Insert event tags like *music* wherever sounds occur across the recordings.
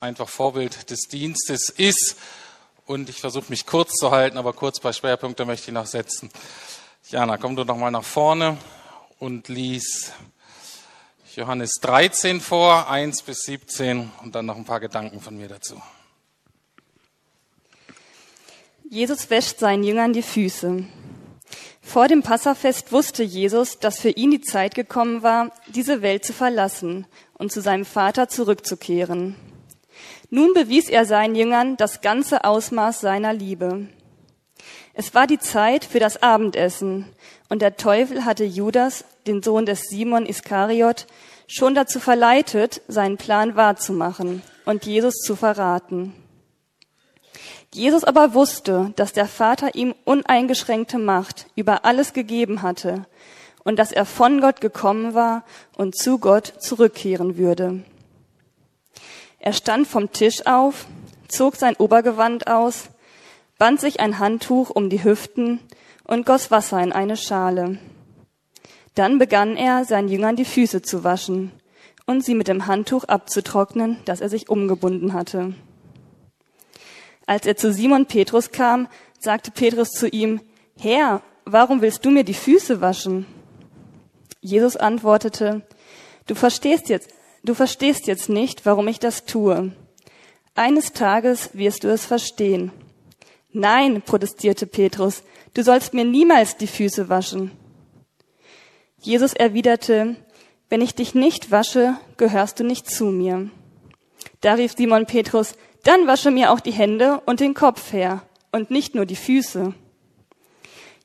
einfach Vorbild des Dienstes ist. Und ich versuche mich kurz zu halten, aber kurz paar Schwerpunkte möchte ich noch setzen. Jana, komm du noch mal nach vorne und lies Johannes 13 vor, 1 bis 17 und dann noch ein paar Gedanken von mir dazu. Jesus wäscht seinen Jüngern die Füße. Vor dem Passafest wusste Jesus, dass für ihn die Zeit gekommen war, diese Welt zu verlassen und zu seinem Vater zurückzukehren. Nun bewies er seinen Jüngern das ganze Ausmaß seiner Liebe. Es war die Zeit für das Abendessen, und der Teufel hatte Judas, den Sohn des Simon Iskariot, schon dazu verleitet, seinen Plan wahrzumachen und Jesus zu verraten. Jesus aber wusste, dass der Vater ihm uneingeschränkte Macht über alles gegeben hatte und dass er von Gott gekommen war und zu Gott zurückkehren würde. Er stand vom Tisch auf, zog sein Obergewand aus, band sich ein Handtuch um die Hüften und goss Wasser in eine Schale. Dann begann er, seinen Jüngern die Füße zu waschen und sie mit dem Handtuch abzutrocknen, das er sich umgebunden hatte. Als er zu Simon Petrus kam, sagte Petrus zu ihm, Herr, warum willst du mir die Füße waschen? Jesus antwortete, du verstehst jetzt, du verstehst jetzt nicht, warum ich das tue. Eines Tages wirst du es verstehen. Nein, protestierte Petrus, du sollst mir niemals die Füße waschen. Jesus erwiderte, wenn ich dich nicht wasche, gehörst du nicht zu mir. Da rief Simon Petrus, dann wasche mir auch die Hände und den Kopf her und nicht nur die Füße.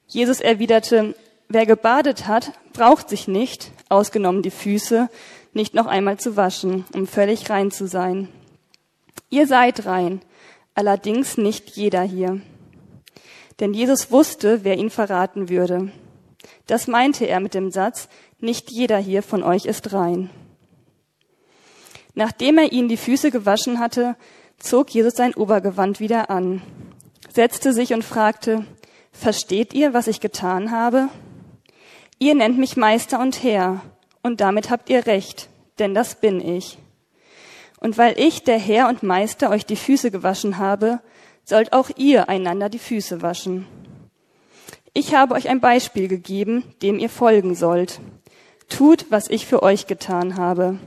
Jesus erwiderte, wer gebadet hat, braucht sich nicht, ausgenommen die Füße, nicht noch einmal zu waschen, um völlig rein zu sein. Ihr seid rein, allerdings nicht jeder hier. Denn Jesus wusste, wer ihn verraten würde. Das meinte er mit dem Satz, nicht jeder hier von euch ist rein. Nachdem er ihnen die Füße gewaschen hatte, zog Jesus sein Obergewand wieder an, setzte sich und fragte, Versteht ihr, was ich getan habe? Ihr nennt mich Meister und Herr, und damit habt ihr recht, denn das bin ich. Und weil ich, der Herr und Meister, euch die Füße gewaschen habe, sollt auch ihr einander die Füße waschen. Ich habe euch ein Beispiel gegeben, dem ihr folgen sollt. Tut, was ich für euch getan habe.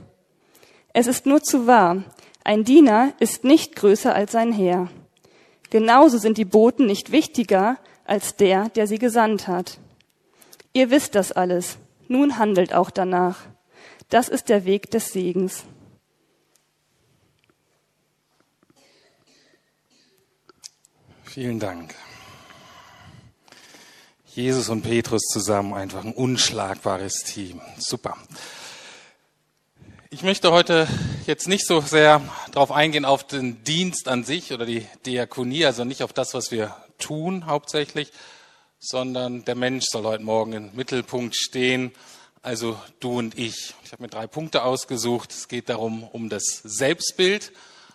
Es ist nur zu wahr, ein Diener ist nicht größer als sein Herr. Genauso sind die Boten nicht wichtiger als der, der sie gesandt hat. Ihr wisst das alles. Nun handelt auch danach. Das ist der Weg des Segens. Vielen Dank. Jesus und Petrus zusammen einfach ein unschlagbares Team. Super. Ich möchte heute jetzt nicht so sehr darauf eingehen auf den Dienst an sich oder die Diakonie, also nicht auf das, was wir tun hauptsächlich, sondern der Mensch soll heute Morgen im Mittelpunkt stehen, also du und ich. Ich habe mir drei Punkte ausgesucht. Es geht darum, um das Selbstbild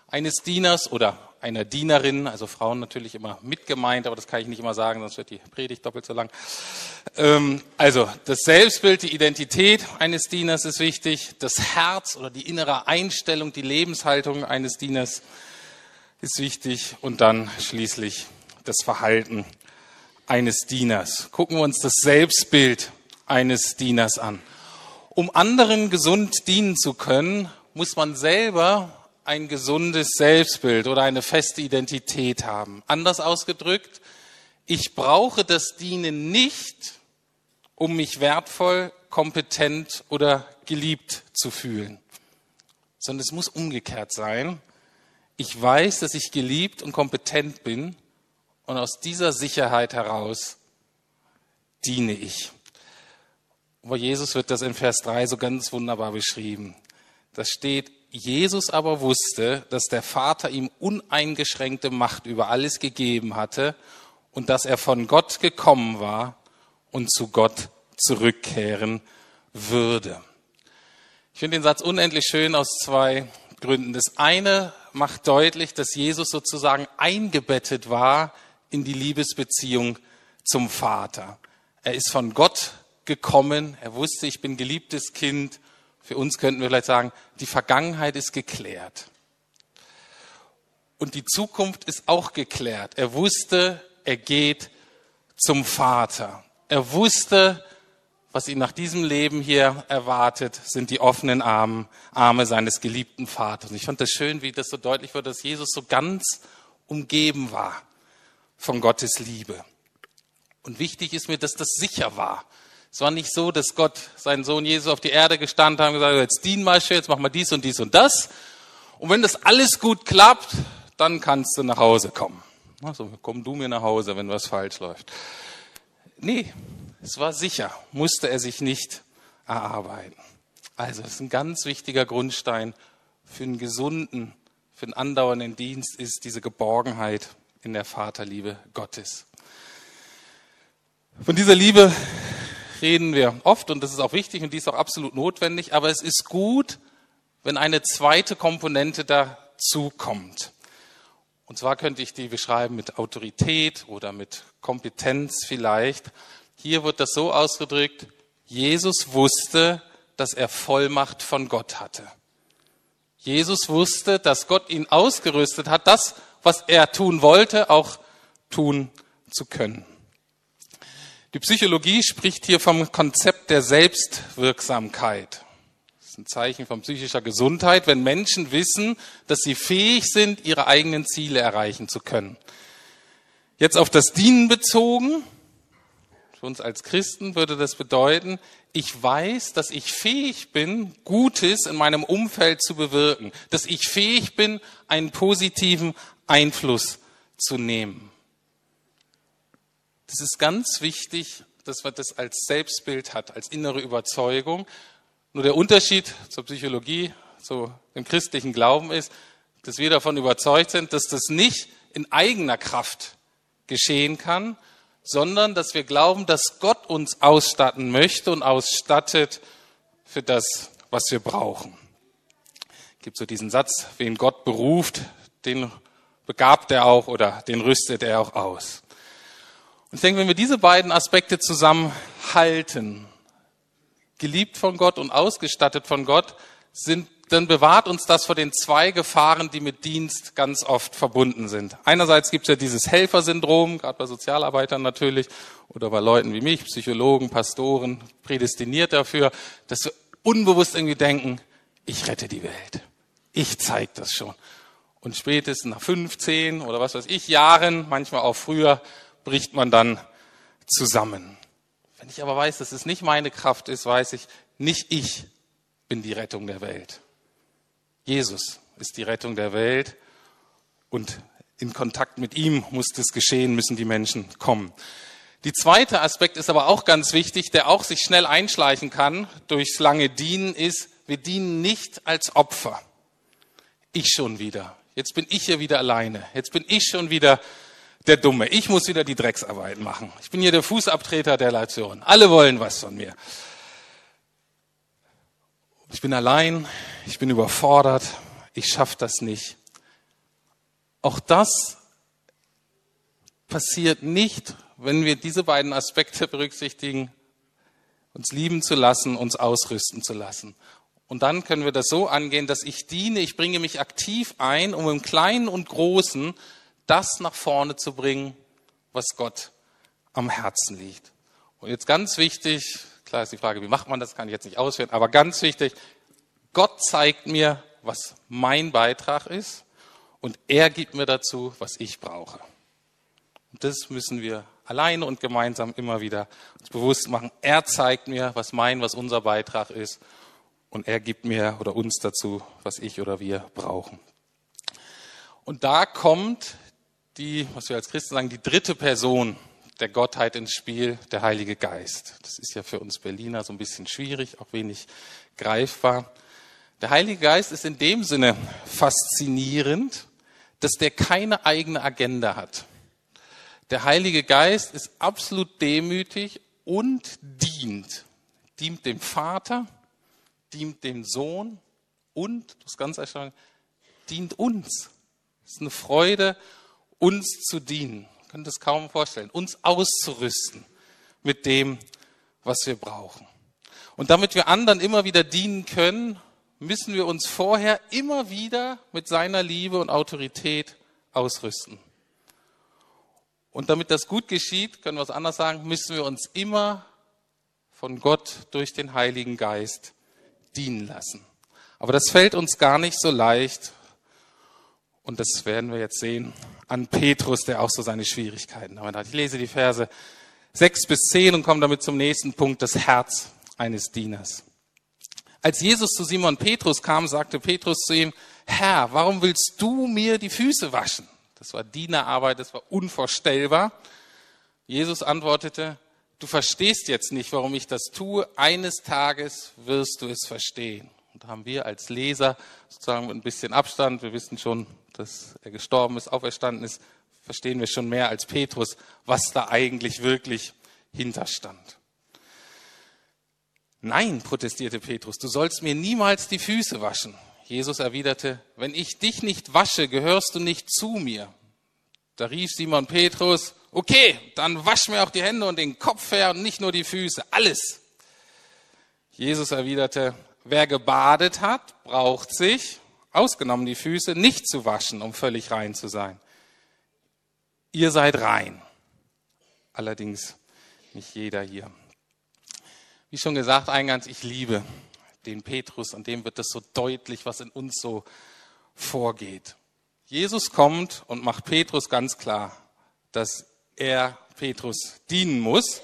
eines Dieners oder einer Dienerin, also Frauen natürlich immer mit gemeint, aber das kann ich nicht immer sagen, sonst wird die Predigt doppelt so lang. Ähm, also das Selbstbild, die Identität eines Dieners ist wichtig, das Herz oder die innere Einstellung, die Lebenshaltung eines Dieners ist wichtig und dann schließlich das Verhalten eines Dieners. Gucken wir uns das Selbstbild eines Dieners an. Um anderen gesund dienen zu können, muss man selber ein gesundes Selbstbild oder eine feste Identität haben. Anders ausgedrückt, ich brauche das Dienen nicht, um mich wertvoll, kompetent oder geliebt zu fühlen, sondern es muss umgekehrt sein. Ich weiß, dass ich geliebt und kompetent bin und aus dieser Sicherheit heraus diene ich. Aber Jesus wird das in Vers 3 so ganz wunderbar beschrieben. Das steht, Jesus aber wusste, dass der Vater ihm uneingeschränkte Macht über alles gegeben hatte und dass er von Gott gekommen war und zu Gott zurückkehren würde. Ich finde den Satz unendlich schön aus zwei Gründen. Das eine macht deutlich, dass Jesus sozusagen eingebettet war in die Liebesbeziehung zum Vater. Er ist von Gott gekommen, er wusste, ich bin geliebtes Kind für uns könnten wir vielleicht sagen, die Vergangenheit ist geklärt. Und die Zukunft ist auch geklärt. Er wusste, er geht zum Vater. Er wusste, was ihn nach diesem Leben hier erwartet, sind die offenen Arme, Arme seines geliebten Vaters. Und ich fand das schön, wie das so deutlich wird, dass Jesus so ganz umgeben war von Gottes Liebe. Und wichtig ist mir, dass das sicher war. Es war nicht so, dass Gott seinen Sohn Jesus auf die Erde gestanden hat und gesagt hat, jetzt dien mal schön, jetzt mach mal dies und dies und das. Und wenn das alles gut klappt, dann kannst du nach Hause kommen. Also komm du mir nach Hause, wenn was falsch läuft. Nee, es war sicher, musste er sich nicht erarbeiten. Also, das ist ein ganz wichtiger Grundstein für einen gesunden, für einen andauernden Dienst, ist diese Geborgenheit in der Vaterliebe Gottes. Von dieser Liebe reden wir oft und das ist auch wichtig und die ist auch absolut notwendig, aber es ist gut, wenn eine zweite Komponente dazu kommt. Und zwar könnte ich die beschreiben mit Autorität oder mit Kompetenz vielleicht. Hier wird das so ausgedrückt, Jesus wusste, dass er Vollmacht von Gott hatte. Jesus wusste, dass Gott ihn ausgerüstet hat, das, was er tun wollte, auch tun zu können. Die Psychologie spricht hier vom Konzept der Selbstwirksamkeit. Das ist ein Zeichen von psychischer Gesundheit, wenn Menschen wissen, dass sie fähig sind, ihre eigenen Ziele erreichen zu können. Jetzt auf das Dienen bezogen, für uns als Christen würde das bedeuten, ich weiß, dass ich fähig bin, Gutes in meinem Umfeld zu bewirken, dass ich fähig bin, einen positiven Einfluss zu nehmen. Das ist ganz wichtig, dass man das als Selbstbild hat, als innere Überzeugung. Nur der Unterschied zur Psychologie, zu dem christlichen Glauben ist, dass wir davon überzeugt sind, dass das nicht in eigener Kraft geschehen kann, sondern dass wir glauben, dass Gott uns ausstatten möchte und ausstattet für das, was wir brauchen. Es gibt so diesen Satz, wen Gott beruft, den begabt er auch oder den rüstet er auch aus. Und ich denke, wenn wir diese beiden Aspekte zusammenhalten, geliebt von Gott und ausgestattet von Gott, sind dann bewahrt uns das vor den zwei Gefahren, die mit Dienst ganz oft verbunden sind. Einerseits gibt es ja dieses Helfersyndrom, gerade bei Sozialarbeitern natürlich, oder bei Leuten wie mich, Psychologen, Pastoren, prädestiniert dafür, dass wir unbewusst irgendwie denken, ich rette die Welt. Ich zeige das schon. Und spätestens nach 15 oder was weiß ich Jahren, manchmal auch früher, bricht man dann zusammen. Wenn ich aber weiß, dass es nicht meine Kraft ist, weiß ich, nicht ich bin die Rettung der Welt. Jesus ist die Rettung der Welt und in Kontakt mit ihm muss das geschehen, müssen die Menschen kommen. Die zweite Aspekt ist aber auch ganz wichtig, der auch sich schnell einschleichen kann durchs lange Dienen, ist, wir dienen nicht als Opfer. Ich schon wieder. Jetzt bin ich hier wieder alleine. Jetzt bin ich schon wieder der Dumme. Ich muss wieder die Drecksarbeit machen. Ich bin hier der Fußabtreter der Nation. Alle wollen was von mir. Ich bin allein, ich bin überfordert, ich schaffe das nicht. Auch das passiert nicht, wenn wir diese beiden Aspekte berücksichtigen, uns lieben zu lassen, uns ausrüsten zu lassen. Und dann können wir das so angehen, dass ich diene, ich bringe mich aktiv ein, um im Kleinen und Großen das nach vorne zu bringen, was Gott am Herzen liegt. Und jetzt ganz wichtig, Klar ist die Frage, wie macht man das, kann ich jetzt nicht ausführen, aber ganz wichtig, Gott zeigt mir, was mein Beitrag ist und er gibt mir dazu, was ich brauche. Und das müssen wir alleine und gemeinsam immer wieder uns bewusst machen. Er zeigt mir, was mein, was unser Beitrag ist und er gibt mir oder uns dazu, was ich oder wir brauchen. Und da kommt die, was wir als Christen sagen, die dritte Person der Gottheit ins Spiel, der Heilige Geist. Das ist ja für uns Berliner so ein bisschen schwierig, auch wenig greifbar. Der Heilige Geist ist in dem Sinne faszinierend, dass der keine eigene Agenda hat. Der Heilige Geist ist absolut demütig und dient. Dient dem Vater, dient dem Sohn und, das ganz erstaunlich, dient uns. Es ist eine Freude, uns zu dienen können das kaum vorstellen, uns auszurüsten mit dem, was wir brauchen. Und damit wir anderen immer wieder dienen können, müssen wir uns vorher immer wieder mit seiner Liebe und Autorität ausrüsten. Und damit das gut geschieht, können wir es anders sagen, müssen wir uns immer von Gott durch den Heiligen Geist dienen lassen. Aber das fällt uns gar nicht so leicht. Und das werden wir jetzt sehen an Petrus, der auch so seine Schwierigkeiten hat. Ich lese die Verse 6 bis 10 und komme damit zum nächsten Punkt, das Herz eines Dieners. Als Jesus zu Simon Petrus kam, sagte Petrus zu ihm, Herr, warum willst du mir die Füße waschen? Das war Dienerarbeit, das war unvorstellbar. Jesus antwortete, du verstehst jetzt nicht, warum ich das tue. Eines Tages wirst du es verstehen. Und da haben wir als Leser sozusagen ein bisschen Abstand. Wir wissen schon, dass er gestorben ist, auferstanden ist. Verstehen wir schon mehr als Petrus, was da eigentlich wirklich hinterstand. Nein, protestierte Petrus, du sollst mir niemals die Füße waschen. Jesus erwiderte, wenn ich dich nicht wasche, gehörst du nicht zu mir. Da rief Simon Petrus, okay, dann wasch mir auch die Hände und den Kopf her und nicht nur die Füße, alles. Jesus erwiderte, wer gebadet hat, braucht sich, ausgenommen die Füße, nicht zu waschen, um völlig rein zu sein. Ihr seid rein. Allerdings nicht jeder hier. Wie schon gesagt eingangs, ich liebe den Petrus, an dem wird das so deutlich, was in uns so vorgeht. Jesus kommt und macht Petrus ganz klar, dass er Petrus dienen muss,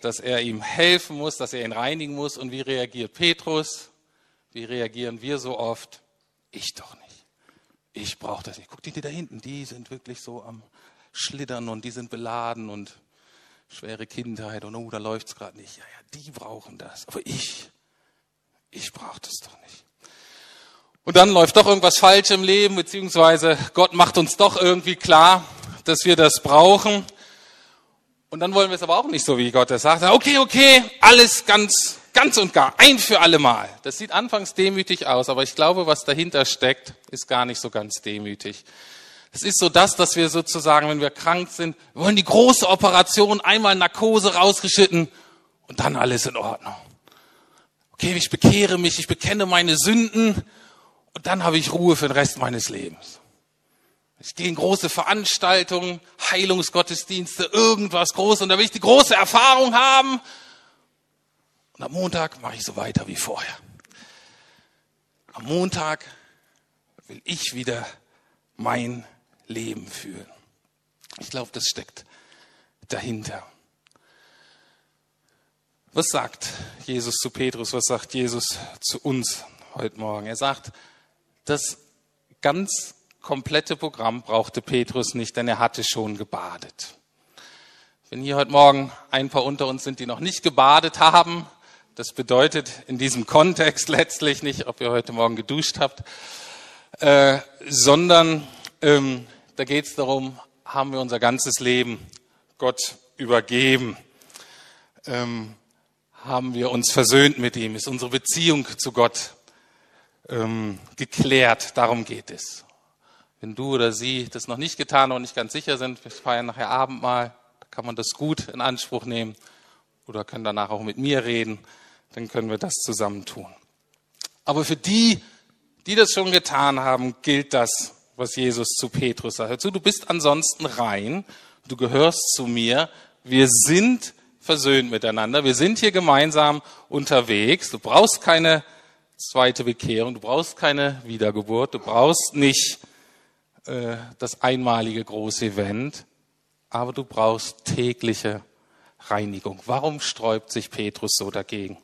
dass er ihm helfen muss, dass er ihn reinigen muss. Und wie reagiert Petrus? Wie reagieren wir so oft? Ich doch nicht. Ich brauche das nicht. Guck die, die da hinten, die sind wirklich so am Schlittern und die sind beladen und schwere Kindheit und oh, da läuft's gerade nicht. Ja, ja, die brauchen das. Aber ich, ich brauche das doch nicht. Und dann läuft doch irgendwas falsch im Leben, beziehungsweise Gott macht uns doch irgendwie klar, dass wir das brauchen. Und dann wollen wir es aber auch nicht so, wie Gott das sagt. Okay, okay, alles ganz, ganz und gar, ein für alle Mal. Das sieht anfangs demütig aus, aber ich glaube, was dahinter steckt, ist gar nicht so ganz demütig. Es ist so das, dass wir sozusagen, wenn wir krank sind, wollen die große Operation, einmal Narkose rausgeschnitten und dann alles in Ordnung. Okay, ich bekehre mich, ich bekenne meine Sünden und dann habe ich Ruhe für den Rest meines Lebens. Ich gehe in große Veranstaltungen, Heilungsgottesdienste, irgendwas Großes und da will ich die große Erfahrung haben. Und am Montag mache ich so weiter wie vorher. Am Montag will ich wieder mein Leben führen. Ich glaube, das steckt dahinter. Was sagt Jesus zu Petrus? Was sagt Jesus zu uns heute Morgen? Er sagt, das ganz komplette Programm brauchte Petrus nicht, denn er hatte schon gebadet. Wenn hier heute Morgen ein paar unter uns sind, die noch nicht gebadet haben, das bedeutet in diesem *laughs* Kontext letztlich nicht, ob ihr heute Morgen geduscht habt, äh, sondern ähm, da geht es darum, haben wir unser ganzes Leben Gott übergeben? Ähm, haben wir uns versöhnt mit ihm? Ist unsere Beziehung zu Gott ähm, geklärt? Darum geht es. Wenn du oder sie das noch nicht getan und nicht ganz sicher sind, wir feiern nachher Abendmahl, da kann man das gut in Anspruch nehmen oder können danach auch mit mir reden, dann können wir das zusammen tun. Aber für die, die das schon getan haben, gilt das was Jesus zu Petrus sagt. Hör zu, du bist ansonsten rein, du gehörst zu mir, wir sind versöhnt miteinander, wir sind hier gemeinsam unterwegs, du brauchst keine zweite Bekehrung, du brauchst keine Wiedergeburt, du brauchst nicht äh, das einmalige große Event, aber du brauchst tägliche Reinigung. Warum sträubt sich Petrus so dagegen?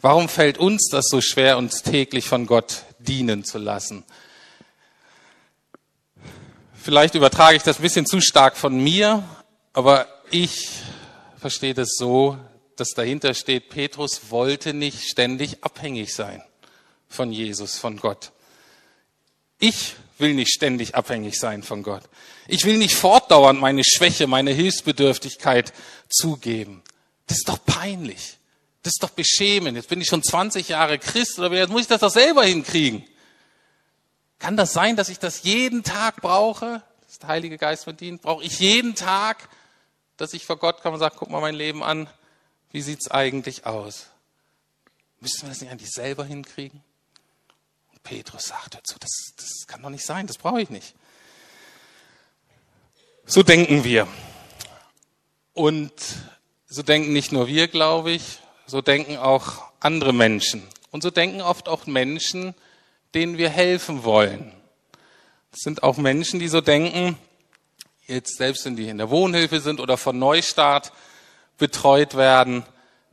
Warum fällt uns das so schwer, uns täglich von Gott dienen zu lassen? Vielleicht übertrage ich das ein bisschen zu stark von mir, aber ich verstehe das so, dass dahinter steht, Petrus wollte nicht ständig abhängig sein von Jesus, von Gott. Ich will nicht ständig abhängig sein von Gott. Ich will nicht fortdauernd meine Schwäche, meine Hilfsbedürftigkeit zugeben. Das ist doch peinlich. Das ist doch beschämend. Jetzt bin ich schon 20 Jahre Christ oder jetzt muss ich das doch selber hinkriegen. Kann das sein, dass ich das jeden Tag brauche? dass der Heilige Geist verdient? Brauche ich jeden Tag, dass ich vor Gott komme und sage, guck mal mein Leben an, wie sieht's eigentlich aus? Müssen wir das nicht eigentlich selber hinkriegen? Petrus sagt dazu, das, das kann doch nicht sein, das brauche ich nicht. So denken wir. Und so denken nicht nur wir, glaube ich, so denken auch andere Menschen. Und so denken oft auch Menschen, denen wir helfen wollen. Es sind auch Menschen, die so denken, jetzt selbst wenn die in der Wohnhilfe sind oder von Neustart betreut werden.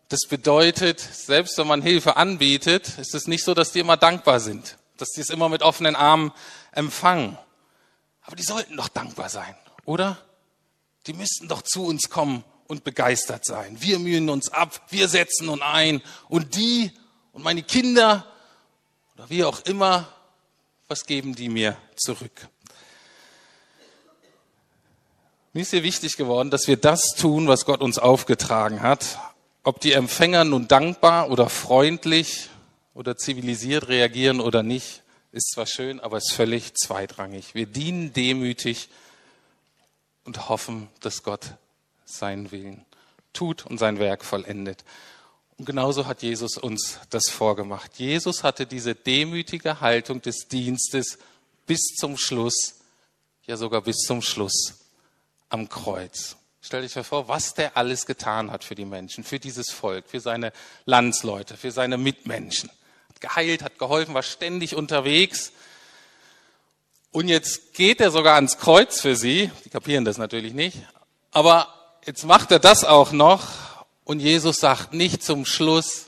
Das bedeutet, selbst wenn man Hilfe anbietet, ist es nicht so, dass die immer dankbar sind, dass die es immer mit offenen Armen empfangen. Aber die sollten doch dankbar sein oder? Die müssten doch zu uns kommen und begeistert sein. Wir mühen uns ab, wir setzen uns ein und die und meine Kinder oder wie auch immer, was geben die mir zurück? Mir ist hier wichtig geworden, dass wir das tun, was Gott uns aufgetragen hat. Ob die Empfänger nun dankbar oder freundlich oder zivilisiert reagieren oder nicht, ist zwar schön, aber ist völlig zweitrangig. Wir dienen demütig und hoffen, dass Gott seinen Willen tut und sein Werk vollendet. Und genauso hat Jesus uns das vorgemacht. Jesus hatte diese demütige Haltung des Dienstes bis zum Schluss, ja sogar bis zum Schluss am Kreuz. Stell dich vor, was der alles getan hat für die Menschen, für dieses Volk, für seine Landsleute, für seine Mitmenschen. Geheilt, hat geholfen, war ständig unterwegs und jetzt geht er sogar ans Kreuz für sie. Die kapieren das natürlich nicht. Aber jetzt macht er das auch noch. Und Jesus sagt nicht zum Schluss,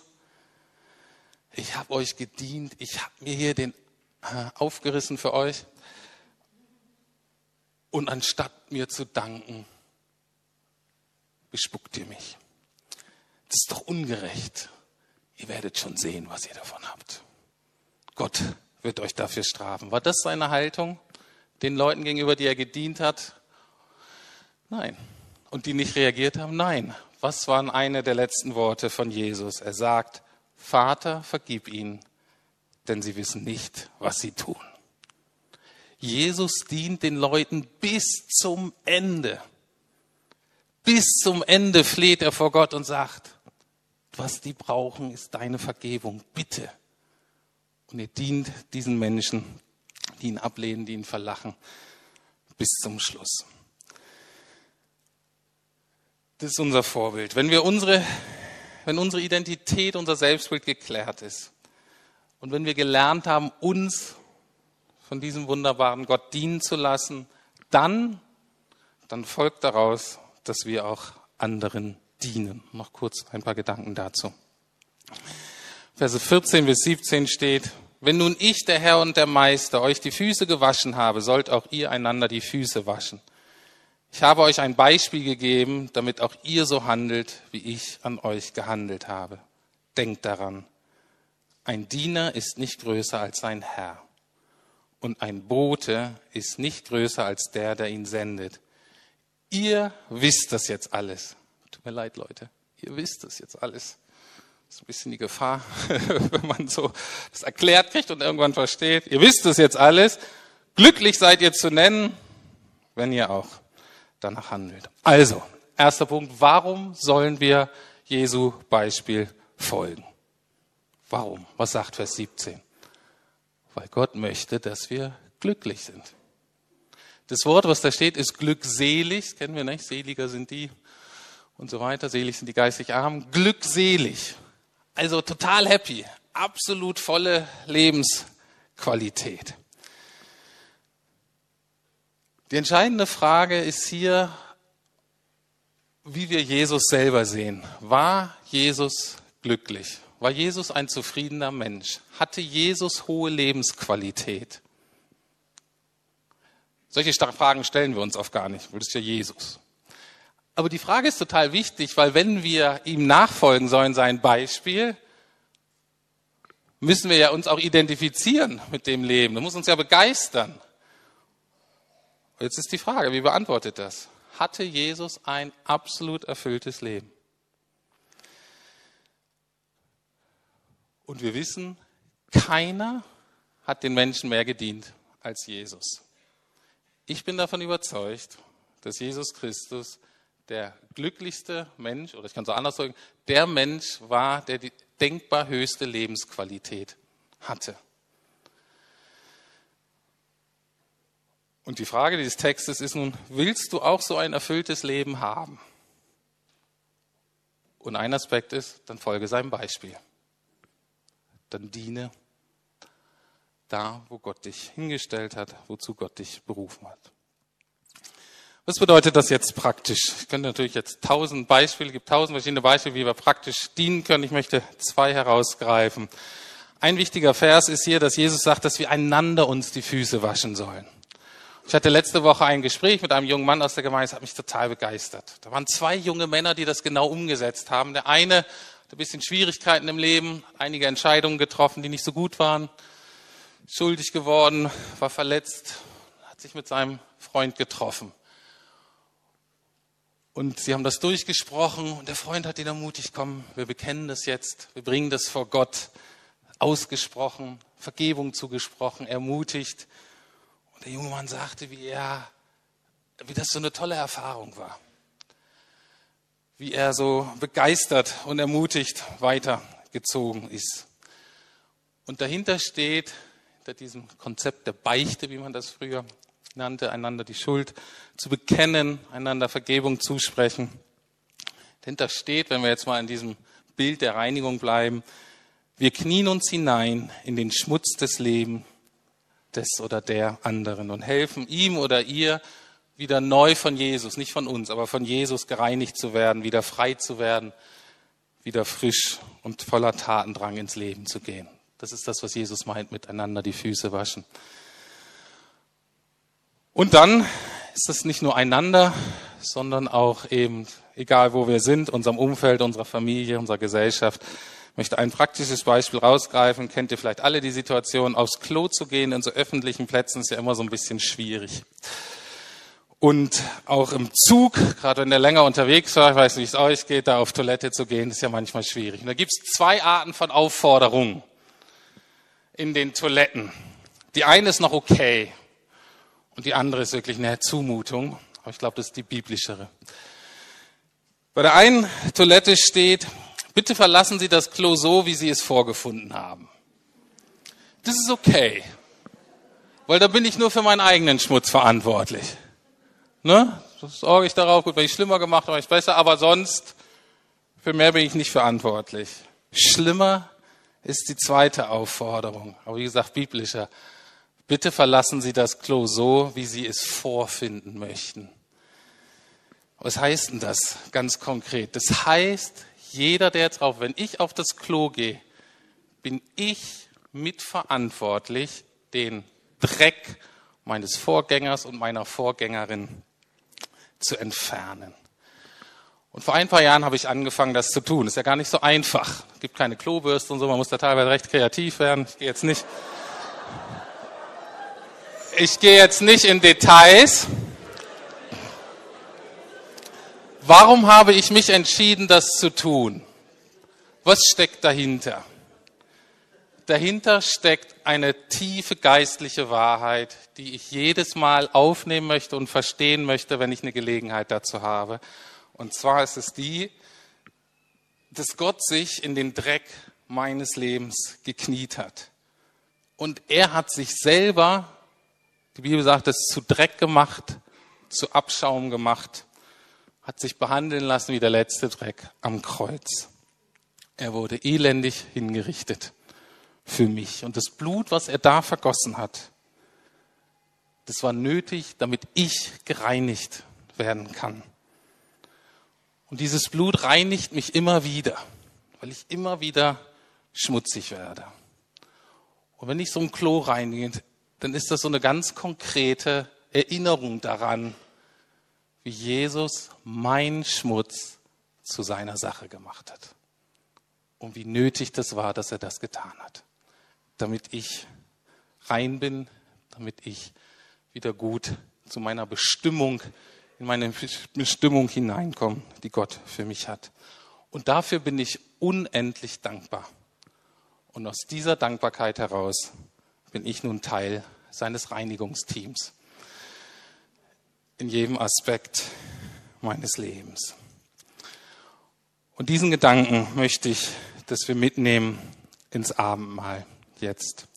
ich habe euch gedient, ich habe mir hier den äh, aufgerissen für euch. Und anstatt mir zu danken, bespuckt ihr mich. Das ist doch ungerecht. Ihr werdet schon sehen, was ihr davon habt. Gott wird euch dafür strafen. War das seine Haltung den Leuten gegenüber, die er gedient hat? Nein. Und die nicht reagiert haben? Nein. Was waren eine der letzten Worte von Jesus? Er sagt, Vater, vergib ihnen, denn sie wissen nicht, was sie tun. Jesus dient den Leuten bis zum Ende. Bis zum Ende fleht er vor Gott und sagt, was die brauchen, ist deine Vergebung. Bitte und er dient diesen Menschen, die ihn ablehnen, die ihn verlachen, bis zum Schluss. Das ist unser Vorbild. Wenn wir unsere, wenn unsere Identität, unser Selbstbild geklärt ist und wenn wir gelernt haben, uns von diesem wunderbaren Gott dienen zu lassen, dann, dann folgt daraus, dass wir auch anderen dienen. Noch kurz ein paar Gedanken dazu. Verse 14 bis 17 steht, wenn nun ich, der Herr und der Meister, euch die Füße gewaschen habe, sollt auch ihr einander die Füße waschen. Ich habe euch ein Beispiel gegeben, damit auch ihr so handelt, wie ich an euch gehandelt habe. Denkt daran, ein Diener ist nicht größer als sein Herr und ein Bote ist nicht größer als der, der ihn sendet. Ihr wisst das jetzt alles. Mir leid, Leute. Ihr wisst das jetzt alles. Das ist ein bisschen die Gefahr, *laughs* wenn man so das erklärt kriegt und irgendwann versteht. Ihr wisst es jetzt alles. Glücklich seid ihr zu nennen, wenn ihr auch danach handelt. Also, erster Punkt. Warum sollen wir Jesu Beispiel folgen? Warum? Was sagt Vers 17? Weil Gott möchte, dass wir glücklich sind. Das Wort, was da steht, ist glückselig. Das kennen wir nicht. Seliger sind die und so weiter. Selig sind die geistig Armen. Glückselig. Also total happy, absolut volle Lebensqualität. Die entscheidende Frage ist hier, wie wir Jesus selber sehen. War Jesus glücklich? War Jesus ein zufriedener Mensch? Hatte Jesus hohe Lebensqualität? Solche Fragen stellen wir uns oft gar nicht, weil das ist ja Jesus. Aber die Frage ist total wichtig, weil wenn wir ihm nachfolgen sollen, sein Beispiel, müssen wir ja uns auch identifizieren mit dem Leben. Das muss uns ja begeistern. Jetzt ist die Frage, wie beantwortet das? Hatte Jesus ein absolut erfülltes Leben? Und wir wissen, keiner hat den Menschen mehr gedient als Jesus. Ich bin davon überzeugt, dass Jesus Christus der glücklichste Mensch, oder ich kann es auch anders sagen, der Mensch war, der die denkbar höchste Lebensqualität hatte. Und die Frage dieses Textes ist nun, willst du auch so ein erfülltes Leben haben? Und ein Aspekt ist, dann folge seinem Beispiel. Dann diene da, wo Gott dich hingestellt hat, wozu Gott dich berufen hat. Was bedeutet das jetzt praktisch? Ich könnte natürlich jetzt tausend Beispiele, gibt tausend verschiedene Beispiele, wie wir praktisch dienen können. Ich möchte zwei herausgreifen. Ein wichtiger Vers ist hier, dass Jesus sagt, dass wir einander uns die Füße waschen sollen. Ich hatte letzte Woche ein Gespräch mit einem jungen Mann aus der Gemeinde, das hat mich total begeistert. Da waren zwei junge Männer, die das genau umgesetzt haben. Der eine hat ein bisschen Schwierigkeiten im Leben, einige Entscheidungen getroffen, die nicht so gut waren, schuldig geworden, war verletzt, hat sich mit seinem Freund getroffen. Und sie haben das durchgesprochen und der Freund hat ihn ermutigt, komm, wir bekennen das jetzt, wir bringen das vor Gott, ausgesprochen, Vergebung zugesprochen, ermutigt. Und der junge Mann sagte, wie er, wie das so eine tolle Erfahrung war. Wie er so begeistert und ermutigt weitergezogen ist. Und dahinter steht, hinter diesem Konzept der Beichte, wie man das früher nannte, einander die Schuld zu bekennen, einander Vergebung zusprechen. Dahinter steht, wenn wir jetzt mal in diesem Bild der Reinigung bleiben, wir knien uns hinein in den Schmutz des Lebens des oder der anderen und helfen ihm oder ihr wieder neu von Jesus, nicht von uns, aber von Jesus gereinigt zu werden, wieder frei zu werden, wieder frisch und voller Tatendrang ins Leben zu gehen. Das ist das, was Jesus meint, miteinander die Füße waschen. Und dann ist es nicht nur einander, sondern auch eben, egal wo wir sind, unserem Umfeld, unserer Familie, unserer Gesellschaft. Ich möchte ein praktisches Beispiel rausgreifen. Kennt ihr vielleicht alle die Situation, aufs Klo zu gehen in so öffentlichen Plätzen ist ja immer so ein bisschen schwierig. Und auch im Zug, gerade wenn der länger unterwegs war, ich weiß nicht, wie es euch geht, da auf Toilette zu gehen, ist ja manchmal schwierig. Und da gibt es zwei Arten von Aufforderungen in den Toiletten. Die eine ist noch okay. Und die andere ist wirklich eine Zumutung. Aber ich glaube, das ist die biblischere. Bei der einen Toilette steht, bitte verlassen Sie das Klo so, wie Sie es vorgefunden haben. Das ist okay. Weil da bin ich nur für meinen eigenen Schmutz verantwortlich. Ne? Das sorge ich darauf. Gut, wenn ich schlimmer gemacht habe, ich besser. Aber sonst, für mehr bin ich nicht verantwortlich. Schlimmer ist die zweite Aufforderung. Aber wie gesagt, biblischer. Bitte verlassen Sie das Klo so, wie Sie es vorfinden möchten. Was heißt denn das ganz konkret? Das heißt, jeder, der jetzt auf, wenn ich auf das Klo gehe, bin ich mitverantwortlich, den Dreck meines Vorgängers und meiner Vorgängerin zu entfernen. Und vor ein paar Jahren habe ich angefangen, das zu tun. Ist ja gar nicht so einfach. Es gibt keine Klobürste und so, man muss da teilweise recht kreativ werden. Ich gehe jetzt nicht ich gehe jetzt nicht in Details. Warum habe ich mich entschieden, das zu tun? Was steckt dahinter? Dahinter steckt eine tiefe geistliche Wahrheit, die ich jedes Mal aufnehmen möchte und verstehen möchte, wenn ich eine Gelegenheit dazu habe. Und zwar ist es die, dass Gott sich in den Dreck meines Lebens gekniet hat. Und er hat sich selber die Bibel sagt, es zu Dreck gemacht, zu Abschaum gemacht, hat sich behandeln lassen wie der letzte Dreck am Kreuz. Er wurde elendig hingerichtet für mich. Und das Blut, was er da vergossen hat, das war nötig, damit ich gereinigt werden kann. Und dieses Blut reinigt mich immer wieder, weil ich immer wieder schmutzig werde. Und wenn ich so ein Klo reingehe, dann ist das so eine ganz konkrete Erinnerung daran, wie Jesus mein Schmutz zu seiner Sache gemacht hat. Und wie nötig das war, dass er das getan hat. Damit ich rein bin, damit ich wieder gut zu meiner Bestimmung, in meine Bestimmung hineinkomme, die Gott für mich hat. Und dafür bin ich unendlich dankbar. Und aus dieser Dankbarkeit heraus bin ich nun Teil seines Reinigungsteams in jedem Aspekt meines Lebens. Und diesen Gedanken möchte ich, dass wir mitnehmen ins Abendmahl jetzt.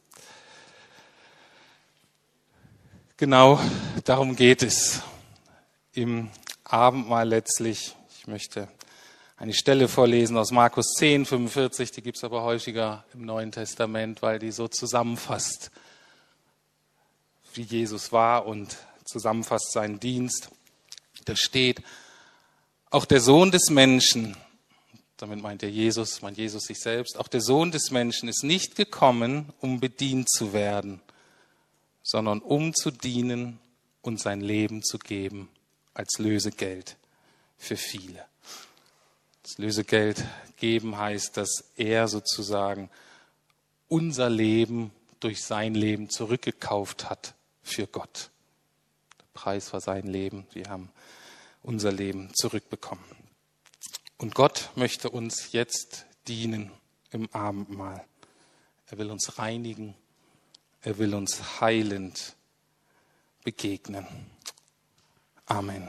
Genau darum geht es im Abendmahl letztlich. Ich möchte eine Stelle vorlesen aus Markus 10, 45, die gibt es aber häufiger im Neuen Testament, weil die so zusammenfasst, wie Jesus war und zusammenfasst seinen Dienst. Da steht, auch der Sohn des Menschen, damit meint er Jesus, meint Jesus sich selbst, auch der Sohn des Menschen ist nicht gekommen, um bedient zu werden, sondern um zu dienen und sein Leben zu geben als Lösegeld für viele. Das Lösegeld geben heißt, dass er sozusagen unser Leben durch sein Leben zurückgekauft hat für Gott. Der Preis war sein Leben. Wir haben unser Leben zurückbekommen. Und Gott möchte uns jetzt dienen im Abendmahl. Er will uns reinigen, er will uns heilend begegnen. Amen.